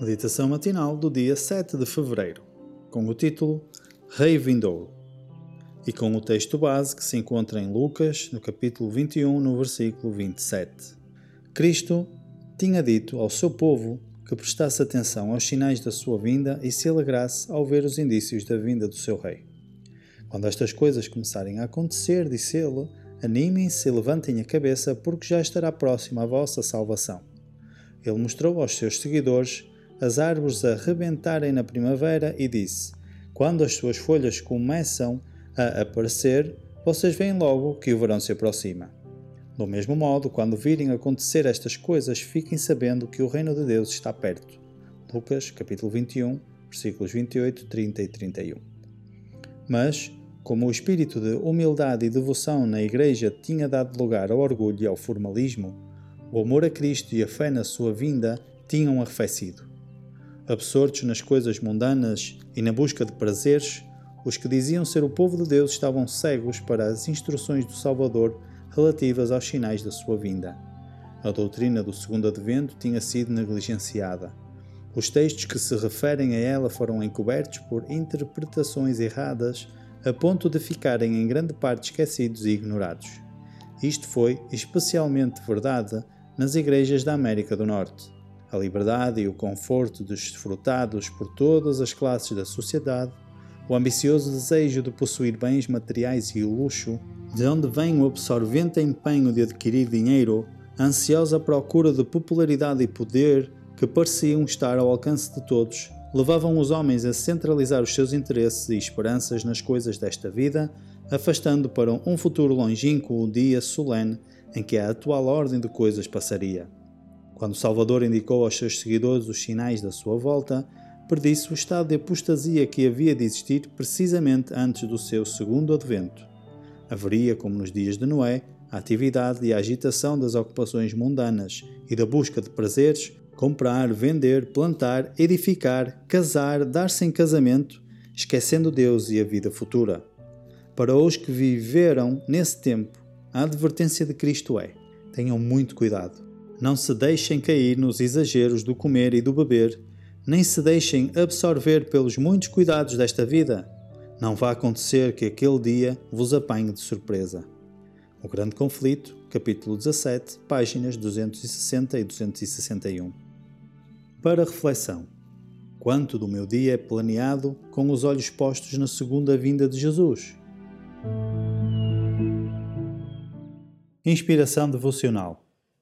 Meditação matinal do dia 7 de fevereiro, com o título Rei Vindouro, e com o texto base que se encontra em Lucas, no capítulo 21, no versículo 27. Cristo tinha dito ao seu povo que prestasse atenção aos sinais da sua vinda e se alegrasse ao ver os indícios da vinda do seu rei. Quando estas coisas começarem a acontecer, disse ele, animem-se e levantem a cabeça, porque já estará próxima a vossa salvação. Ele mostrou aos seus seguidores as árvores a rebentarem na primavera e disse: Quando as suas folhas começam a aparecer, vocês veem logo que o verão se aproxima. Do mesmo modo, quando virem acontecer estas coisas, fiquem sabendo que o reino de Deus está perto. Lucas, capítulo 21, versículos 28, 30 e 31. Mas, como o espírito de humildade e devoção na Igreja tinha dado lugar ao orgulho e ao formalismo, o amor a Cristo e a fé na sua vinda tinham arrefecido. Absortos nas coisas mundanas e na busca de prazeres, os que diziam ser o povo de Deus estavam cegos para as instruções do Salvador relativas aos sinais da sua vinda. A doutrina do segundo advento tinha sido negligenciada. Os textos que se referem a ela foram encobertos por interpretações erradas a ponto de ficarem em grande parte esquecidos e ignorados. Isto foi especialmente verdade nas igrejas da América do Norte a liberdade e o conforto desfrutados por todas as classes da sociedade, o ambicioso desejo de possuir bens materiais e o luxo, de onde vem o absorvente empenho de adquirir dinheiro, a ansiosa procura de popularidade e poder que pareciam estar ao alcance de todos, levavam os homens a centralizar os seus interesses e esperanças nas coisas desta vida, afastando para um futuro longínquo o dia solene em que a atual ordem de coisas passaria. Quando Salvador indicou aos seus seguidores os sinais da sua volta, predisse o estado de apostasia que havia de existir precisamente antes do seu segundo advento. Haveria, como nos dias de Noé, a atividade e a agitação das ocupações mundanas e da busca de prazeres, comprar, vender, plantar, edificar, casar, dar-se em casamento, esquecendo Deus e a vida futura. Para os que viveram nesse tempo, a advertência de Cristo é: tenham muito cuidado não se deixem cair nos exageros do comer e do beber, nem se deixem absorver pelos muitos cuidados desta vida. Não vá acontecer que aquele dia vos apanhe de surpresa. O Grande Conflito, capítulo 17, páginas 260 e 261. Para reflexão: Quanto do meu dia é planeado com os olhos postos na segunda vinda de Jesus? Inspiração devocional